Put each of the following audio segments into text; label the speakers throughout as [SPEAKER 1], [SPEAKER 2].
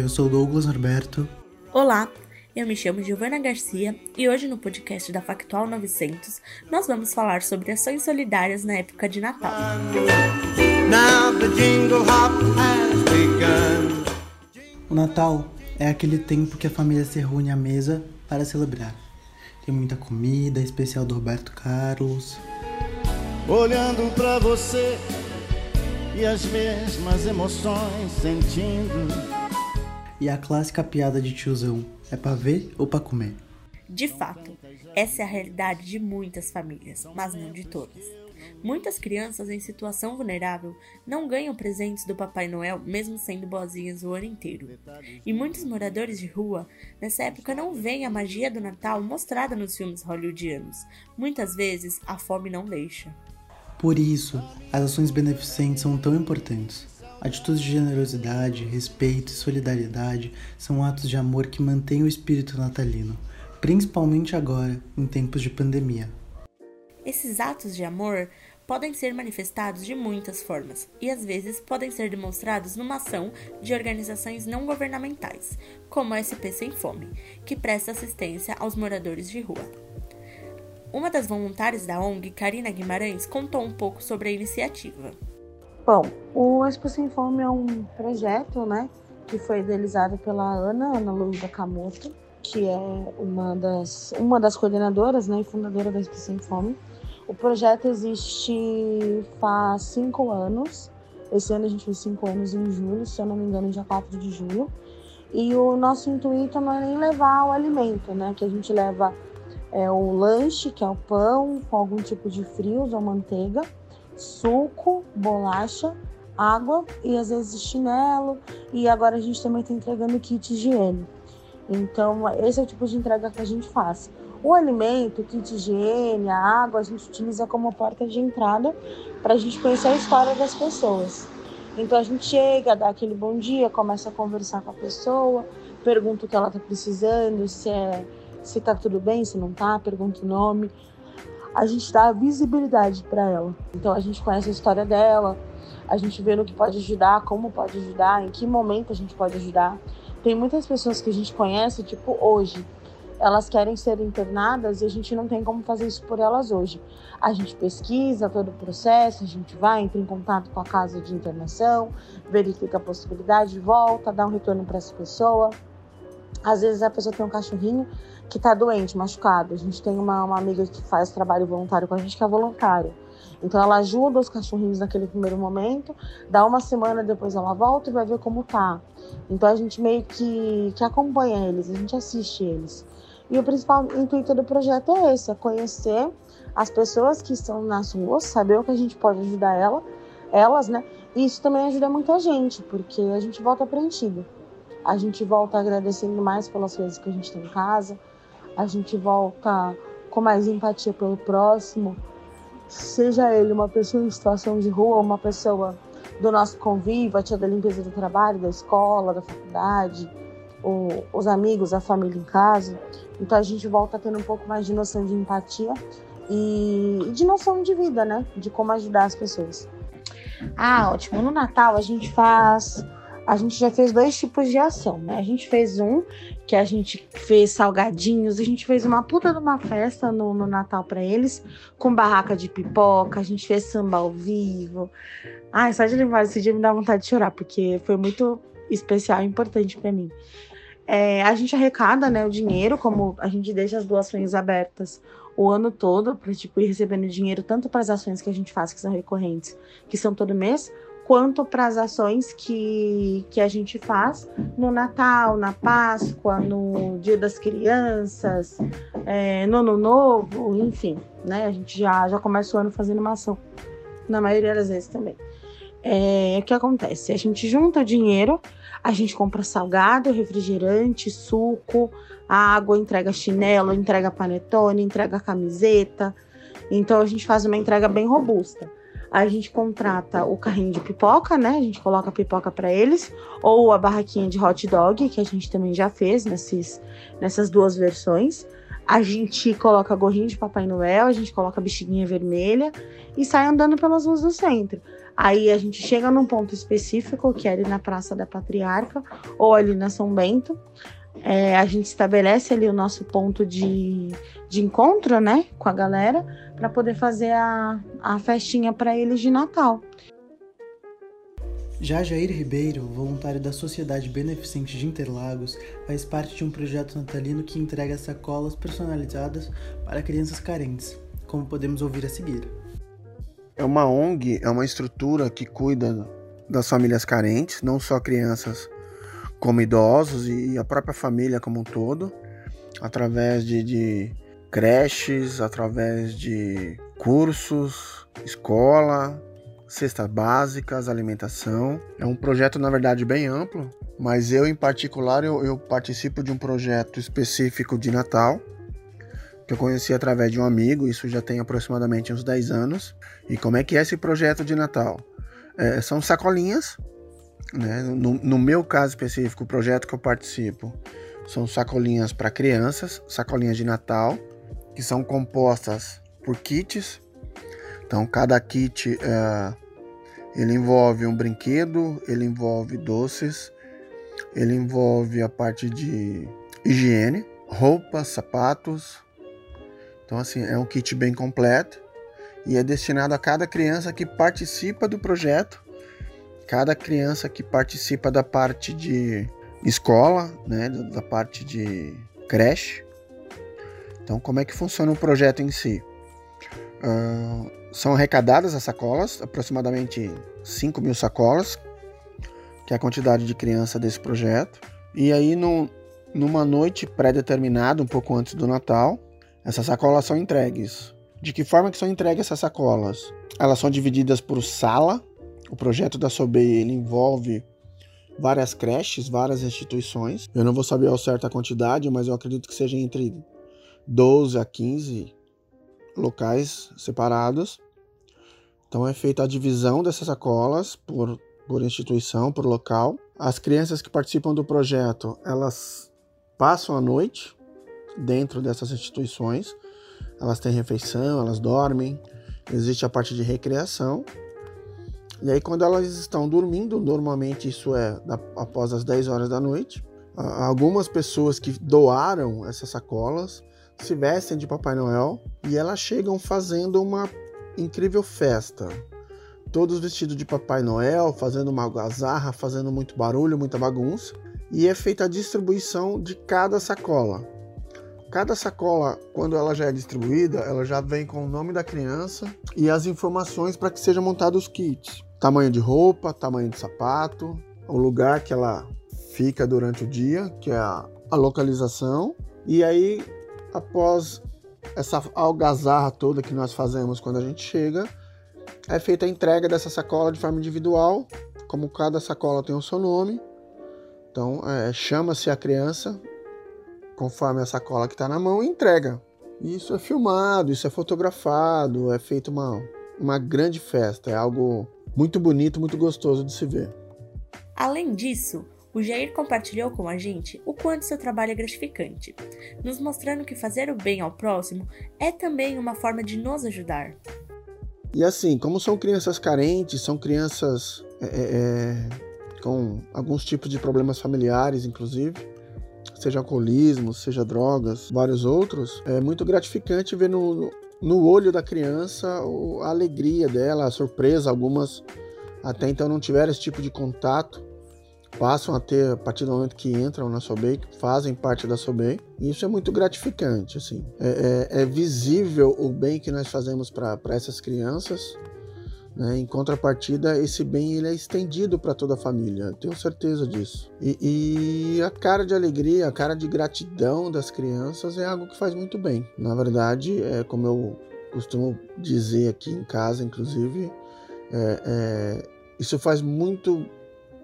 [SPEAKER 1] eu sou Douglas Norberto.
[SPEAKER 2] Olá, eu me chamo Giovana Garcia e hoje no podcast da Factual 900 nós vamos falar sobre ações solidárias na época de Natal.
[SPEAKER 1] O Natal é aquele tempo que a família se reúne à mesa para celebrar. Tem muita comida, especial do Roberto Carlos.
[SPEAKER 3] Olhando para você e as mesmas emoções sentindo.
[SPEAKER 1] E a clássica piada de tiozão: é pra ver ou pra comer?
[SPEAKER 2] De fato, essa é a realidade de muitas famílias, mas não de todas. Muitas crianças em situação vulnerável não ganham presentes do Papai Noel, mesmo sendo boazinhas o ano inteiro. E muitos moradores de rua, nessa época, não veem a magia do Natal mostrada nos filmes hollywoodianos. Muitas vezes, a fome não deixa.
[SPEAKER 1] Por isso, as ações beneficentes são tão importantes. Atitudes de generosidade, respeito e solidariedade são atos de amor que mantêm o espírito natalino, principalmente agora, em tempos de pandemia.
[SPEAKER 2] Esses atos de amor podem ser manifestados de muitas formas e às vezes podem ser demonstrados numa ação de organizações não governamentais, como a SP Sem Fome, que presta assistência aos moradores de rua. Uma das voluntárias da ONG, Karina Guimarães, contou um pouco sobre a iniciativa.
[SPEAKER 4] Bom, o Expo Sem Fome é um projeto, né, que foi idealizado pela Ana, Ana Luísa Camoto, que é uma das, uma das coordenadoras, né, e fundadora da Expo Sem Fome. O projeto existe faz cinco anos. Esse ano a gente fez cinco anos em julho, se eu não me engano, dia 4 de julho. E o nosso intuito não é nem levar o alimento, né? Que a gente leva é, o lanche, que é o pão, com algum tipo de frios ou manteiga, suco, bolacha, água e às vezes chinelo. E agora a gente também está entregando kit higiene. Então, esse é o tipo de entrega que a gente faz. O alimento, o kit higiene, a água, a gente utiliza como porta de entrada para a gente conhecer a história das pessoas. Então a gente chega, dá aquele bom dia, começa a conversar com a pessoa, pergunta o que ela está precisando, se é se está tudo bem, se não está, pergunta o nome. A gente dá visibilidade para ela. Então a gente conhece a história dela, a gente vê no que pode ajudar, como pode ajudar, em que momento a gente pode ajudar. Tem muitas pessoas que a gente conhece, tipo hoje, elas querem ser internadas e a gente não tem como fazer isso por elas hoje. A gente pesquisa todo o processo, a gente vai, entra em contato com a casa de internação, verifica a possibilidade, volta, dá um retorno para essa pessoa. Às vezes a pessoa tem um cachorrinho que está doente, machucado. A gente tem uma, uma amiga que faz trabalho voluntário com a gente que é voluntária. Então ela ajuda os cachorrinhos naquele primeiro momento, dá uma semana depois ela volta e vai ver como tá. Então a gente meio que, que acompanha eles, a gente assiste eles. E o principal intuito do projeto é esse: é conhecer as pessoas que estão nas ruas, saber o que a gente pode ajudar ela, elas, né? E isso também ajuda muita gente, porque a gente volta preenchido. A gente volta agradecendo mais pelas coisas que a gente tem em casa, a gente volta com mais empatia pelo próximo, seja ele uma pessoa em situação de rua, uma pessoa do nosso convívio, a tia da limpeza do trabalho, da escola, da faculdade, o, os amigos, a família em casa. Então a gente volta tendo um pouco mais de noção de empatia e de noção de vida, né? De como ajudar as pessoas. Ah, ótimo. No Natal a gente faz. A gente já fez dois tipos de ação, né? A gente fez um que a gente fez salgadinhos, a gente fez uma puta de uma festa no, no Natal para eles, com barraca de pipoca, a gente fez samba ao vivo. Ai, só de lembrar desse dia me dá vontade de chorar, porque foi muito especial e importante para mim. É, a gente arrecada né, o dinheiro, como a gente deixa as doações abertas o ano todo, para tipo, ir recebendo dinheiro tanto para as ações que a gente faz, que são recorrentes, que são todo mês, quanto para as ações que, que a gente faz no Natal, na Páscoa, no Dia das Crianças, é, no Ano Novo, enfim, né? A gente já, já começa o ano fazendo uma ação, na maioria das vezes também. É, o que acontece? A gente junta dinheiro a gente compra salgado, refrigerante, suco, água, entrega chinelo, entrega panetone, entrega camiseta. Então a gente faz uma entrega bem robusta. A gente contrata o carrinho de pipoca, né? A gente coloca a pipoca para eles, ou a barraquinha de hot dog, que a gente também já fez nesses, nessas duas versões. A gente coloca gorrinho de Papai Noel, a gente coloca bexiguinha vermelha e sai andando pelas ruas do centro. Aí a gente chega num ponto específico, que é ali na Praça da Patriarca, ou ali na São Bento. É, a gente estabelece ali o nosso ponto de, de encontro, né, com a galera, para poder fazer a, a festinha para eles de Natal.
[SPEAKER 1] Já Jair Ribeiro, voluntário da Sociedade Beneficente de Interlagos, faz parte de um projeto natalino que entrega sacolas personalizadas para crianças carentes, como podemos ouvir a seguir.
[SPEAKER 5] É uma ONG, é uma estrutura que cuida das famílias carentes, não só crianças como idosos e a própria família como um todo, através de, de creches, através de cursos, escola, cestas básicas, alimentação. É um projeto, na verdade, bem amplo, mas eu, em particular, eu, eu participo de um projeto específico de Natal, que eu conheci através de um amigo, isso já tem aproximadamente uns 10 anos. E como é que é esse projeto de Natal? É, são sacolinhas né? No, no, meu caso específico, o projeto que eu participo são sacolinhas para crianças, sacolinhas de Natal, que são compostas por kits. Então, cada kit é, ele envolve um brinquedo, ele envolve doces, ele envolve a parte de higiene, roupas, sapatos. Então, assim, é um kit bem completo e é destinado a cada criança que participa do projeto cada criança que participa da parte de escola, né, da parte de creche. Então, como é que funciona o projeto em si? Uh, são arrecadadas as sacolas, aproximadamente 5 mil sacolas, que é a quantidade de criança desse projeto. E aí, no, numa noite pré-determinada, um pouco antes do Natal, essas sacolas são entregues. De que forma que são entregues essas sacolas? Elas são divididas por sala, o projeto da SOBEI ele envolve várias creches, várias instituições. Eu não vou saber ao certo a quantidade, mas eu acredito que seja entre 12 a 15 locais separados. Então é feita a divisão dessas sacolas por, por instituição, por local. As crianças que participam do projeto, elas passam a noite dentro dessas instituições. Elas têm refeição, elas dormem. Existe a parte de recreação e aí, quando elas estão dormindo, normalmente isso é após as 10 horas da noite, algumas pessoas que doaram essas sacolas se vestem de Papai Noel e elas chegam fazendo uma incrível festa. Todos vestidos de Papai Noel, fazendo uma algazarra, fazendo muito barulho, muita bagunça. E é feita a distribuição de cada sacola. Cada sacola, quando ela já é distribuída, ela já vem com o nome da criança e as informações para que sejam montados os kits tamanho de roupa, tamanho de sapato, o lugar que ela fica durante o dia, que é a, a localização. E aí, após essa algazarra toda que nós fazemos quando a gente chega, é feita a entrega dessa sacola de forma individual, como cada sacola tem o seu nome. Então, é, chama-se a criança conforme a sacola que está na mão e entrega. Isso é filmado, isso é fotografado, é feita uma, uma grande festa, é algo muito bonito, muito gostoso de se ver.
[SPEAKER 2] Além disso, o Jair compartilhou com a gente o quanto seu trabalho é gratificante, nos mostrando que fazer o bem ao próximo é também uma forma de nos ajudar.
[SPEAKER 5] E assim, como são crianças carentes, são crianças é, é, é com alguns tipos de problemas familiares, inclusive, seja alcoolismo, seja drogas, vários outros, é muito gratificante ver no, no olho da criança a alegria dela, a surpresa. Algumas até então não tiveram esse tipo de contato, passam a ter a partir do momento que entram na SOBEI, que fazem parte da SOBEI. E isso é muito gratificante. Assim. É, é, é visível o bem que nós fazemos para essas crianças. Né? Em contrapartida, esse bem ele é estendido para toda a família, tenho certeza disso. E, e, a cara de alegria, a cara de gratidão das crianças é algo que faz muito bem. Na verdade, é como eu costumo dizer aqui em casa, inclusive, é, é, isso faz muito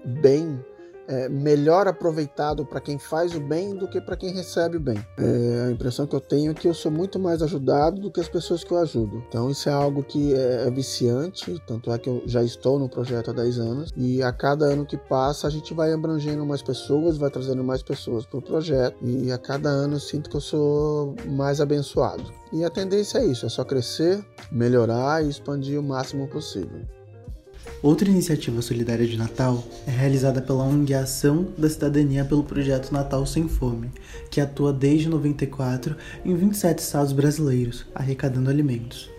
[SPEAKER 5] bem é, melhor aproveitado para quem faz o bem do que para quem recebe o bem. É, a impressão que eu tenho é que eu sou muito mais ajudado do que as pessoas que eu ajudo. Então isso é algo que é, é viciante, tanto é que eu já estou no projeto há 10 anos e a cada ano que passa a gente vai abrangendo mais pessoas, vai trazendo mais pessoas para o projeto e a cada ano eu sinto que eu sou mais abençoado. E a tendência é isso, é só crescer, melhorar e expandir o máximo possível.
[SPEAKER 1] Outra iniciativa solidária de Natal é realizada pela ONG Ação da Cidadania pelo projeto Natal Sem Fome, que atua desde 94 em 27 estados brasileiros, arrecadando alimentos.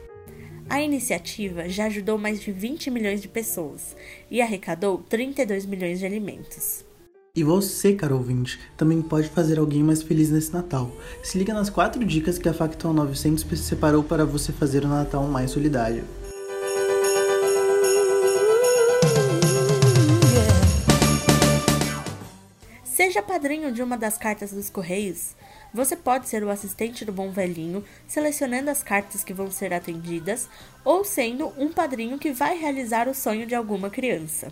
[SPEAKER 2] A iniciativa já ajudou mais de 20 milhões de pessoas e arrecadou 32 milhões de alimentos.
[SPEAKER 1] E você, caro ouvinte, também pode fazer alguém mais feliz nesse Natal. Se liga nas quatro dicas que a Factual 900 separou para você fazer o Natal mais solidário.
[SPEAKER 2] Seja padrinho de uma das cartas dos Correios. Você pode ser o assistente do bom velhinho, selecionando as cartas que vão ser atendidas, ou sendo um padrinho que vai realizar o sonho de alguma criança.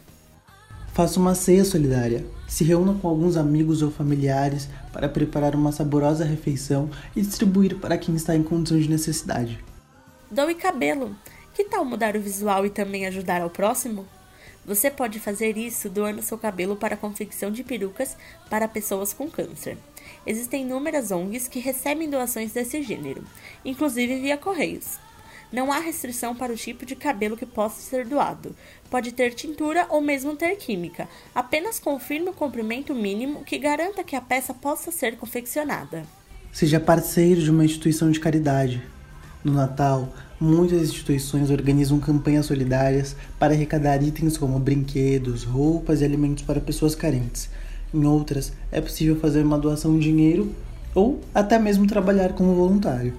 [SPEAKER 1] Faça uma ceia solidária. Se reúna com alguns amigos ou familiares para preparar uma saborosa refeição e distribuir para quem está em condição de necessidade.
[SPEAKER 2] Doe cabelo. Que tal mudar o visual e também ajudar ao próximo? Você pode fazer isso doando seu cabelo para a confecção de perucas para pessoas com câncer. Existem inúmeras ONGs que recebem doações desse gênero, inclusive via correios. Não há restrição para o tipo de cabelo que possa ser doado. Pode ter tintura ou mesmo ter química. Apenas confirme o comprimento mínimo que garanta que a peça possa ser confeccionada.
[SPEAKER 1] Seja parceiro de uma instituição de caridade. No Natal, muitas instituições organizam campanhas solidárias para arrecadar itens como brinquedos, roupas e alimentos para pessoas carentes. Em outras, é possível fazer uma doação de dinheiro ou até mesmo trabalhar como voluntário.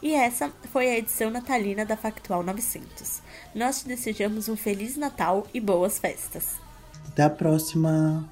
[SPEAKER 2] E essa foi a edição natalina da Factual 900. Nós te desejamos um Feliz Natal e boas festas.
[SPEAKER 1] Até a próxima!